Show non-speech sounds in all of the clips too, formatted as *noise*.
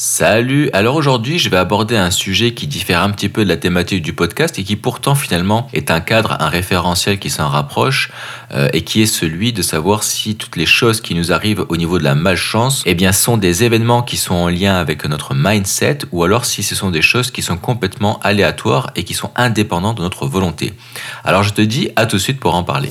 Salut Alors aujourd'hui je vais aborder un sujet qui diffère un petit peu de la thématique du podcast et qui pourtant finalement est un cadre, un référentiel qui s'en rapproche euh, et qui est celui de savoir si toutes les choses qui nous arrivent au niveau de la malchance eh bien, sont des événements qui sont en lien avec notre mindset ou alors si ce sont des choses qui sont complètement aléatoires et qui sont indépendantes de notre volonté. Alors je te dis à tout de suite pour en parler.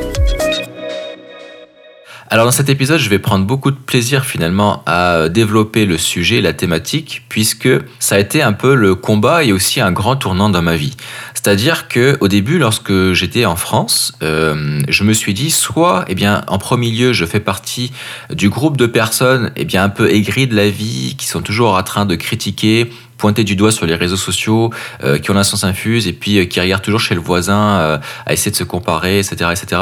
Alors dans cet épisode, je vais prendre beaucoup de plaisir finalement à développer le sujet, la thématique, puisque ça a été un peu le combat et aussi un grand tournant dans ma vie. C'est-à-dire que au début, lorsque j'étais en France, euh, je me suis dit soit, eh bien, en premier lieu, je fais partie du groupe de personnes, eh bien, un peu aigries de la vie, qui sont toujours en train de critiquer pointer du doigt sur les réseaux sociaux, euh, qui ont la sens infuse et puis euh, qui regardent toujours chez le voisin euh, à essayer de se comparer, etc. etc.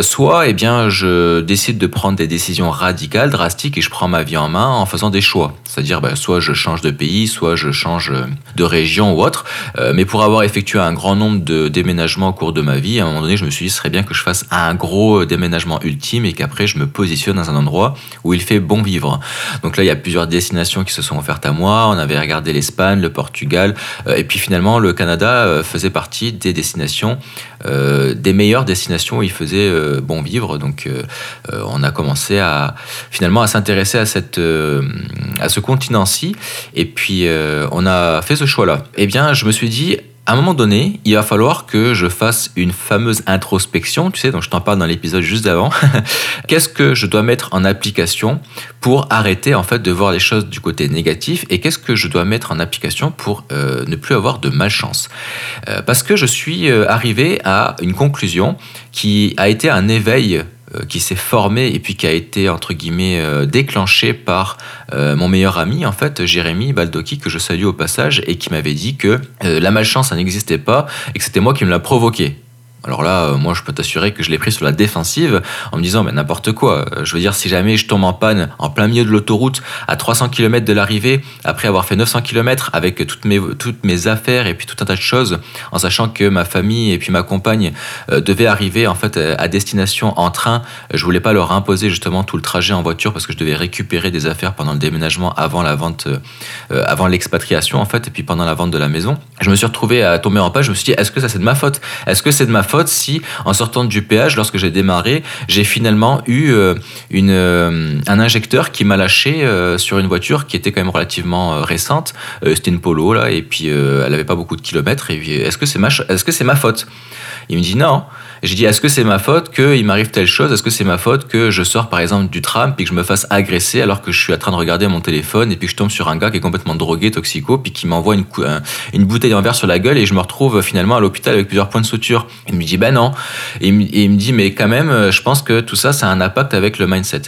soit, eh bien, je décide de prendre des décisions radicales, drastiques et je prends ma vie en main en faisant des choix. C'est-à-dire, bah, soit je change de pays, soit je change de région ou autre. mais pour avoir effectué un grand nombre de déménagements au cours de ma vie, à un moment donné, je me suis dit, ce serait bien que je fasse un gros déménagement ultime et qu'après, je me positionne dans un endroit où il fait bon vivre. Donc là, il y a plusieurs destinations qui se sont offertes à moi. On avait regardé l'Espagne, le Portugal, euh, et puis finalement le Canada euh, faisait partie des destinations, euh, des meilleures destinations où il faisait bon vivre. Donc on a commencé à finalement à s'intéresser à à ce continent-ci, et puis on a fait ce choix-là. Eh bien, je me suis dit à un moment donné, il va falloir que je fasse une fameuse introspection, tu sais, donc je t'en parle dans l'épisode juste d'avant. *laughs* Qu'est-ce que je dois mettre en application pour arrêter en fait de voir les choses du côté négatif et qu'est-ce que je dois mettre en application pour euh, ne plus avoir de malchance? Euh, Parce que je suis euh, arrivé à une conclusion qui a été un éveil qui s'est formé et puis qui a été entre guillemets euh, déclenché par euh, mon meilleur ami en fait Jérémy Baldoki que je salue au passage et qui m'avait dit que la malchance ça n'existait pas et que c'était moi qui me l'a provoqué alors là, euh, moi, je peux t'assurer que je l'ai pris sur la défensive en me disant, mais n'importe quoi. Euh, je veux dire, si jamais je tombe en panne en plein milieu de l'autoroute à 300 km de l'arrivée, après avoir fait 900 km avec toutes mes, toutes mes affaires et puis tout un tas de choses, en sachant que ma famille et puis ma compagne euh, devaient arriver en fait à destination en train, je voulais pas leur imposer justement tout le trajet en voiture parce que je devais récupérer des affaires pendant le déménagement avant la vente, avant l'expatriation en fait, et puis pendant la vente de la maison. Je me suis retrouvé à tomber en panne. Je me suis dit, est-ce que ça c'est de ma faute? Est-ce que c'est de ma faute si, en sortant du péage, lorsque j'ai démarré, j'ai finalement eu euh, une, euh, un injecteur qui m'a lâché euh, sur une voiture qui était quand même relativement récente. C'était une Polo, là, et puis elle n'avait pas beaucoup de kilomètres. Et est-ce que c'est ma, est-ce que c'est ma faute? Il me dit non. J'ai dit, est-ce que c'est ma faute qu'il m'arrive telle chose? Est-ce que c'est ma faute que je sors par exemple du tram puis que je me fasse agresser alors que je suis en train de regarder mon téléphone et puis que je tombe sur un gars qui est complètement drogué, toxico, puis qui m'envoie une, une bouteille en verre sur la gueule et je me retrouve finalement à l'hôpital avec plusieurs points de suture? Dit, ben non. Et il me dit, mais quand même, euh, je pense que tout ça, ça a un impact avec le mindset.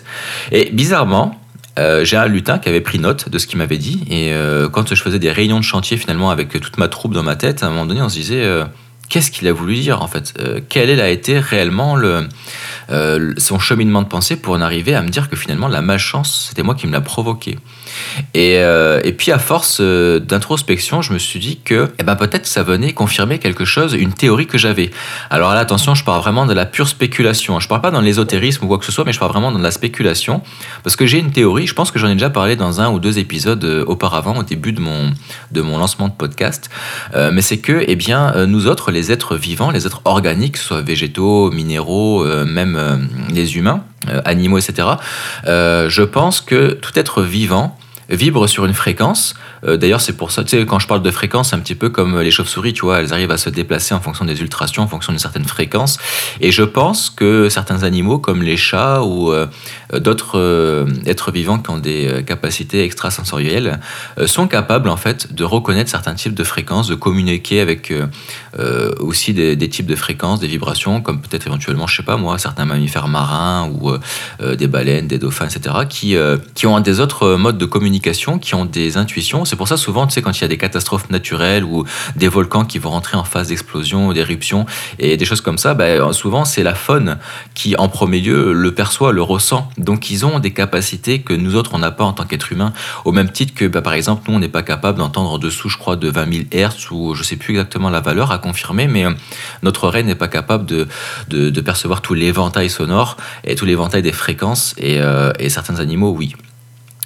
Et bizarrement, euh, j'ai un lutin qui avait pris note de ce qu'il m'avait dit. Et euh, quand je faisais des réunions de chantier finalement avec toute ma troupe dans ma tête, à un moment donné, on se disait qu'est-ce qu'il a voulu dire en fait? Euh, Quel a été réellement le, euh, son cheminement de pensée pour en arriver à me dire que finalement la malchance, c'était moi qui me l'a provoqué? Et, euh, et, puis à force d'introspection, je me suis dit que eh ben, peut-être ça venait confirmer quelque chose, une théorie que j'avais. Alors là, attention, je parle vraiment de la pure spéculation. Je parle pas dans l'ésotérisme ou quoi que ce soit, mais je parle vraiment dans la spéculation parce que j'ai une théorie. Je pense que j'en ai déjà parlé dans un ou deux épisodes auparavant, au début de mon, de mon lancement de podcast. mais c'est que, eh bien, nous autres, les êtres vivants, les êtres organiques, soit végétaux, minéraux, euh, même euh, les humains, euh, animaux, etc. je pense que tout être vivant vibre sur une fréquence. Euh, d'ailleurs, c'est pour ça, tu sais, quand je parle de fréquence, c'est un petit peu comme les chauves-souris, tu vois, elles arrivent à se déplacer en fonction des ultrations, en fonction d'une certaine fréquence. Et je pense que certains animaux, comme les chats ou euh, d'autres euh, êtres vivants qui ont des capacités extrasensorielles, sont capables, en fait, de reconnaître certains types de fréquences, de communiquer avec aussi des, des, types de fréquences, des vibrations, comme peut-être éventuellement, je sais pas moi, certains mammifères marins ou des baleines, des dauphins, etc., qui, qui ont des autres modes de communication communication, qui ont des intuitions. C'est pour ça souvent, tu sais, quand il y a des catastrophes naturelles ou des volcans qui vont rentrer en phase d'explosion ou d'éruption et des choses comme ça, bah, souvent c'est la faune qui en premier lieu le perçoit, le ressent. Donc ils ont des capacités que nous autres on n'a pas en tant qu'être humain. Au même titre que bah, par exemple nous on n'est pas capable d'entendre en dessous, je crois, de 20 000 Hertz ou je sais plus exactement la valeur à confirmer, mais euh, notre oreille n'est pas capable de, de, percevoir tous les éventails sonores et tous les éventails des fréquences et, euh, et certains animaux, oui.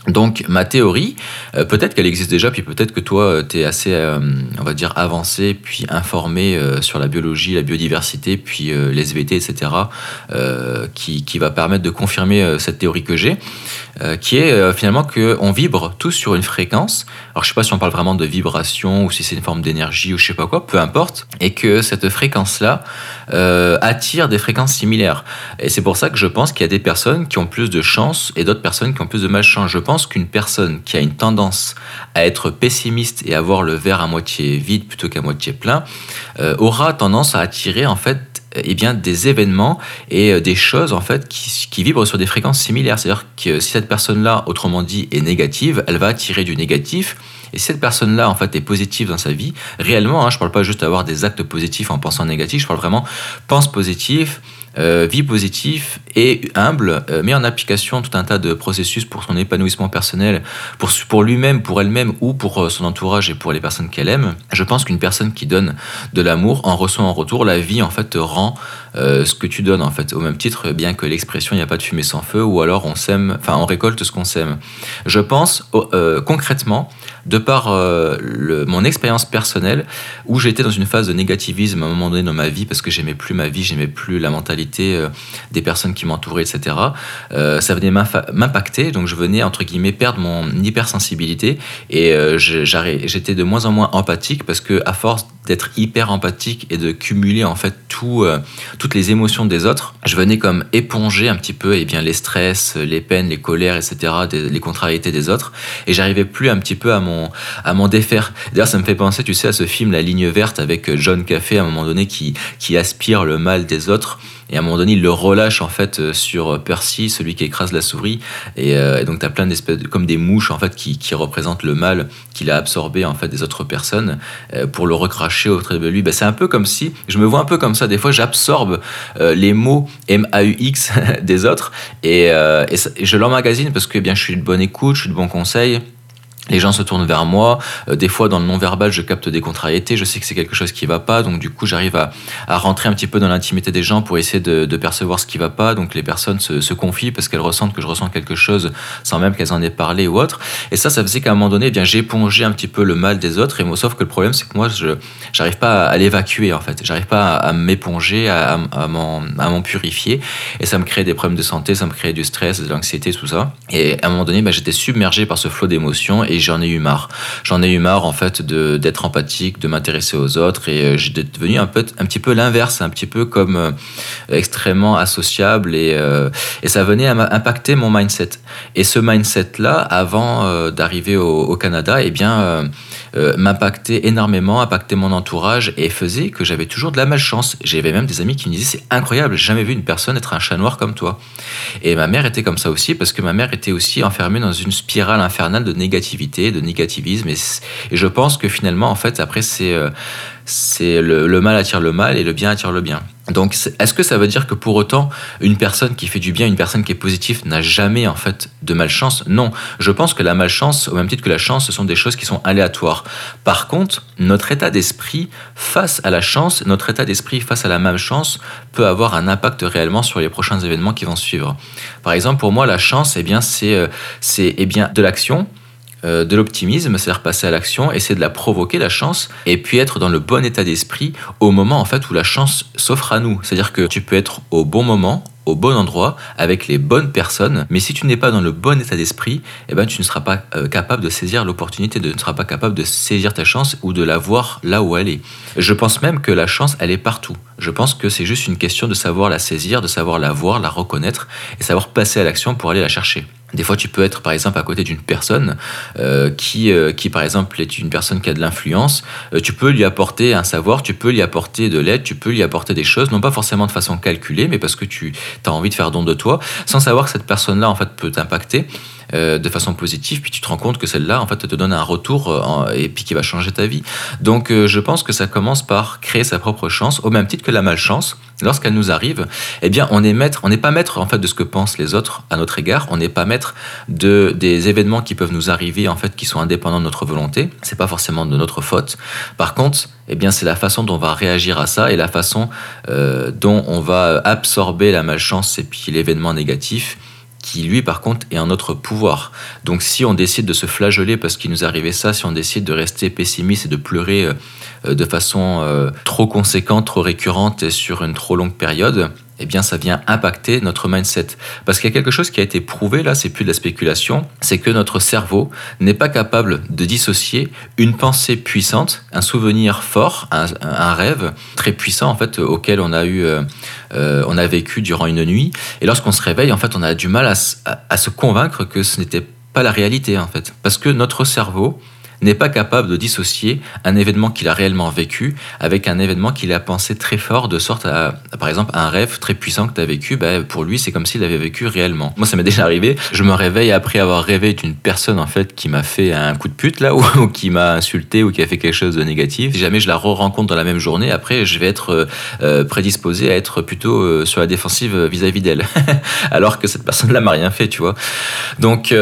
Donc ma théorie, euh, peut-être qu'elle existe déjà, puis peut-être que toi, euh, tu es assez, euh, on va dire, avancé, puis informé sur la biologie, la biodiversité, puis les SVT, etc., qui, qui, va permettre de confirmer cette théorie que j'ai, qui est finalement qu'on vibre tous sur une fréquence. Alors je sais pas si on parle vraiment de vibration ou si c'est une forme d'énergie ou je sais pas quoi, peu importe, et que cette fréquence-là attire des fréquences similaires. Et c'est pour ça que je pense qu'il y a des personnes qui ont plus de chance et d'autres personnes qui ont plus de malchance. Je pense qu'une personne qui a une tendance à être pessimiste et à voir le verre à moitié vide plutôt qu'à moitié plein euh, aura tendance à attirer en fait eh bien, des événements et euh, des choses en fait qui, vibrent sur des fréquences similaires. C'est-à-dire que si cette personne-là, autrement dit, est négative, elle va attirer du négatif. Et cette personne-là, en fait, est positive dans sa vie, réellement, hein, je ne parle pas juste d'avoir des actes positifs en pensant négatif, je parle vraiment pense positif, euh, vie positive et humble, euh, met en application tout un tas de processus pour son épanouissement personnel, pour, lui-même, pour elle-même ou pour euh, son entourage et pour les personnes qu'elle aime, je pense qu'une personne qui donne de l'amour en reçoit en retour. La vie, en fait, te rend ce que tu donnes, en fait. Au même titre, bien que l'expression il n'y a pas de fumée sans feu, ou alors on sème, enfin, on récolte ce qu'on sème. Je pense concrètement, de par le, mon expérience personnelle, où j'étais dans une phase de négativisme à un moment donné dans ma vie, parce que j'aimais plus ma vie, j'aimais plus la mentalité euh, des personnes qui m'entouraient, etc. Euh, ça venait m'impacter, donc je venais entre guillemets perdre mon hypersensibilité et euh, j'étais de moins en moins empathique parce que à force d'être hyper empathique et de cumuler en fait tout, toutes les émotions des autres, je venais comme éponger un petit peu et eh bien les stress, les peines, les colères, etc., les contrariétés des autres et j'arrivais plus un petit peu à mon à m'en défaire. D'ailleurs, ça me fait penser, tu sais, à ce film La Ligne verte avec John Café à un moment donné qui qui aspire le mal des autres et à un moment donné, il le relâche en fait euh, sur Percy, celui qui écrase la souris. Et, euh, donc, tu as plein d'espèces, comme des mouches en fait, qui, représentent le mal qu'il a absorbé en fait des autres personnes euh, pour le recracher auprès de lui. Ben, c'est un peu comme si, je me vois un peu comme ça. Des fois, j'absorbe les mots M-A-U-X *laughs* des autres et, je l'emmagasine parce que eh bien, je suis de bonne écoute, je suis de bon conseil les gens se tournent vers moi. Euh, des fois, dans le non-verbal, je capte des contrariétés. Je sais que c'est quelque chose qui va pas. Donc, du coup, j'arrive à, à, rentrer un petit peu dans l'intimité des gens pour essayer de, percevoir ce qui va pas. Donc, les personnes se, confient parce qu'elles ressentent que je ressens quelque chose sans même qu'elles en aient parlé ou autre. Et ça, ça faisait qu'à un moment donné, eh bien, j'épongeais un petit peu le mal des autres. Et moi, sauf que le problème, c'est que moi, je j'arrive pas à, l'évacuer, en fait. J'arrive pas à, m'éponger, à, à m'en purifier. Et ça me crée des problèmes de santé, ça me crée du stress, de l'anxiété, tout ça. Et à un moment donné, ben, j'étais submergé par ce flot d'émotions. Et j'en ai eu marre. J'en ai eu marre en fait d'être empathique, de m'intéresser aux autres et euh, j'ai devenu un peu un petit peu l'inverse, un petit peu comme euh, extrêmement associable et, euh, et ça venait à impacter mon mindset. Et ce mindset là, avant d'arriver au, Canada, eh bien m'impactait énormément, impactait mon entourage et faisait que j'avais toujours de la malchance. J'avais même des amis qui me disaient c'est incroyable, jamais vu une personne être un chat noir comme toi. Et ma mère était comme ça aussi parce que ma mère était aussi enfermée dans une spirale infernale de négativité, de négativisme. Et, je pense que finalement, en fait, après, c'est euh, c'est le, mal attire le mal et le bien attire le bien. Donc, est-ce que ça veut dire que pour autant, une personne qui fait du bien, une personne qui est positive, n'a jamais en fait de malchance? Non. Je pense que la malchance, au même titre que la chance, ce sont des choses qui sont aléatoires. Par contre, notre état d'esprit face à la chance, notre état d'esprit face à la malchance peut avoir un impact réellement sur les prochains événements qui vont suivre. Par exemple, pour moi, la chance, eh bien, c'est euh, c'est eh bien de l'action euh, de l'optimisme, c'est-à-dire passer à l'action, essayer de la provoquer, la chance, et puis être dans le bon état d'esprit au moment en fait où la chance s'offre à nous. C'est-à-dire que tu peux être au bon moment, au bon endroit, avec les bonnes personnes, mais si tu n'es pas dans le bon état d'esprit, eh ben, tu ne seras pas euh, capable de saisir l'opportunité, tu ne seras pas capable de saisir ta chance ou de la voir là où elle est. Je pense même que la chance, elle est partout. Je pense que c'est juste une question de savoir la saisir, de savoir la voir, la reconnaître et savoir passer à l'action pour aller la chercher. Des fois, tu peux être, par exemple, à côté d'une personne euh, qui, euh, qui, par exemple, est une personne qui a de l'influence. Euh, tu peux lui apporter un savoir, tu peux lui apporter de l'aide, tu peux lui apporter des choses, non pas forcément de façon calculée, mais parce que tu as envie de faire don de toi, sans savoir que cette personne-là, en fait, peut t'impacter. De façon positive, puis tu te rends compte que celle-là, en fait, te donne un retour et puis qui va changer ta vie. Donc, je pense que ça commence par créer sa propre chance, au même titre que la malchance. Lorsqu'elle nous arrive, eh bien, on est n'est pas maître en fait de ce que pensent les autres à notre égard. On n'est pas maître de des événements qui peuvent nous arriver en fait qui sont indépendants de notre volonté. C'est pas forcément de notre faute. Par contre, eh bien, c'est la façon dont on va réagir à ça et la façon dont on va absorber la malchance et puis l'événement négatif qui lui par contre est en notre pouvoir. Donc si on décide de se flageller parce qu'il nous arrivait ça, si on décide de rester pessimiste et de pleurer euh, euh, de façon euh, trop conséquente, trop récurrente et sur une trop longue période, eh bien, ça vient impacter notre mindset. Parce qu'il y a quelque chose qui a été prouvé, là, c'est plus de la spéculation, c'est que notre cerveau n'est pas capable de dissocier une pensée puissante, un souvenir fort, un, rêve très puissant, en fait, auquel on a eu, euh, euh, on a vécu durant une nuit. Et lorsqu'on se réveille, en fait, on a du mal à se convaincre que ce n'était pas la réalité, en fait. Parce que notre cerveau, n'est pas capable de dissocier un événement qu'il a réellement vécu avec un événement qu'il a pensé très fort, de sorte à, par exemple, un rêve très puissant que tu as vécu, bah, pour lui, c'est comme s'il avait vécu réellement. Moi, ça m'est *laughs* déjà arrivé. Je me réveille après avoir rêvé d'une personne, en fait, qui m'a fait un coup de pute, là, *laughs* ou, qui m'a insulté, ou qui a fait quelque chose de négatif. Si jamais je la re-rencontre dans la même journée, après, je vais être euh, euh, prédisposé à être plutôt euh, sur la défensive vis-à-vis d'elle. *laughs* Alors que cette personne-là m'a rien fait, tu vois. Donc,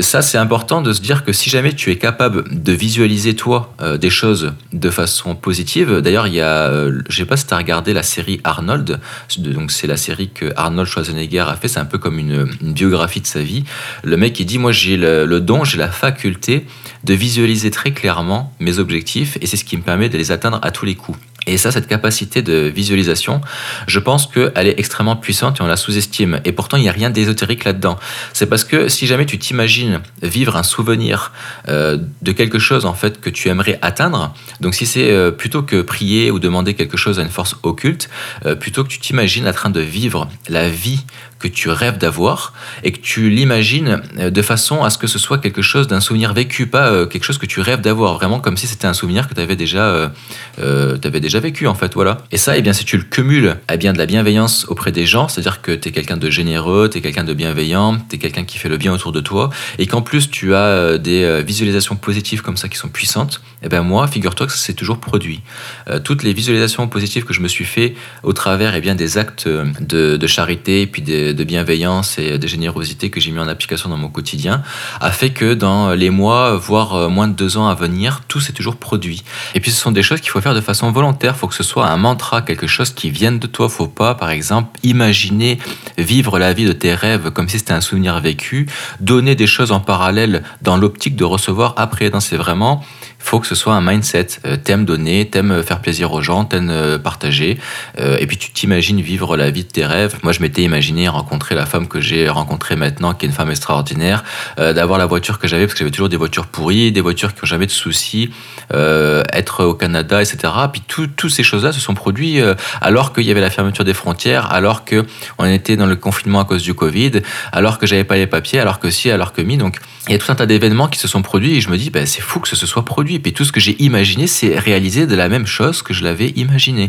ça, c'est important de se dire que si jamais tu es capable de visualiser toi euh, des choses de façon positive. D'ailleurs, il y a, euh, je sais pas si tu as regardé la série Arnold, donc c'est la série que Arnold Schwarzenegger a fait, c'est un peu comme une, biographie de sa vie. Le mec il dit moi j'ai le, don, j'ai la faculté de visualiser très clairement mes objectifs et c'est ce qui me permet de les atteindre à tous les coups. Et ça, cette capacité de visualisation, je pense qu'elle est extrêmement puissante et on la sous-estime. Et pourtant, il n'y a rien d'ésotérique là-dedans. C'est parce que si jamais tu t'imagines vivre un souvenir euh, de quelque chose en fait que tu aimerais atteindre, donc si c'est euh, plutôt que prier ou demander quelque chose à une force occulte, euh, plutôt que tu t'imagines en train de vivre la vie que tu rêves d'avoir et que tu l'imagines de façon à ce que ce soit quelque chose d'un souvenir vécu, pas quelque chose que tu rêves d'avoir, vraiment comme si c'était un souvenir que tu avais déjà, avais déjà vécu en fait, voilà. Et ça, et eh bien, si tu le cumules à bien de la bienveillance auprès des gens, c'est-à-dire que tu es quelqu'un de généreux, tu es quelqu'un de bienveillant, tu es quelqu'un qui fait le bien autour de toi, et qu'en plus tu as euh, des euh, visualisations positives comme ça qui sont puissantes, et eh ben moi, figure-toi que ça s'est toujours produit. Euh, toutes les visualisations positives que je me suis fait au travers et eh bien, des actes de, charité, puis de, de, bienveillance et de générosité que j'ai mis en application dans mon quotidien, a fait que dans les mois, voire moins de deux ans à venir, tout s'est toujours produit. Et puis ce sont des choses qu'il faut faire de façon volontaire il faut que ce soit un mantra, quelque chose qui vienne de toi. Faut pas, par exemple, imaginer vivre la vie de tes rêves comme si c'était un souvenir vécu, donner des choses en parallèle dans l'optique de recevoir après. C'est vraiment faut que ce soit un mindset. Euh, t'aimes donner, t'aimes faire plaisir aux gens, t'aimes euh, partager. Euh, et puis tu t'imagines vivre la vie de tes rêves. Moi, je m'étais imaginé rencontrer la femme que j'ai rencontrée maintenant, qui est une femme extraordinaire, d'avoir la voiture que j'avais, parce que j'avais toujours des voitures pourries, des voitures qui n'ont jamais de soucis, être au Canada, etc. Puis toutes ces choses-là se sont produites alors qu'il y avait la fermeture des frontières, alors que on était dans le confinement à cause du Covid, alors que j'avais pas les papiers, alors que si, alors que mi. Donc, il y a tout un tas d'événements qui se sont produits et je me dis, ben, c'est fou que ce soit produit. Et puis tout ce que j'ai imaginé, c'est réaliser de la même chose que je l'avais imaginé.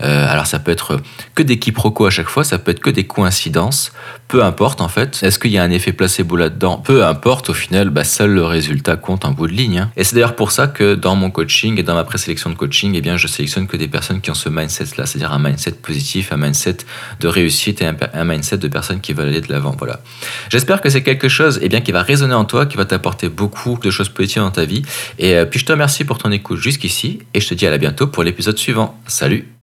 Euh, alors ça peut être que des quiproquos à chaque fois, ça peut être que des coïncidences, peu importe en fait. Est-ce qu'il y a un effet placebo là-dedans? Peu importe, au final, bah, seul le résultat compte en bout de ligne. Hein. Et c'est d'ailleurs pour ça que dans mon coaching et dans ma présélection de coaching, eh bien, je sélectionne que des personnes qui ont ce mindset-là, c'est-à-dire un mindset positif, un mindset de réussite et un, mindset de personnes qui veulent aller de l'avant. Voilà. J'espère que c'est quelque chose eh bien, qui va résonner en toi, qui va t'apporter beaucoup de choses positives dans ta vie. Et euh, puis je te remercie pour ton écoute jusqu'ici et je te dis à la bientôt pour l'épisode suivant. Salut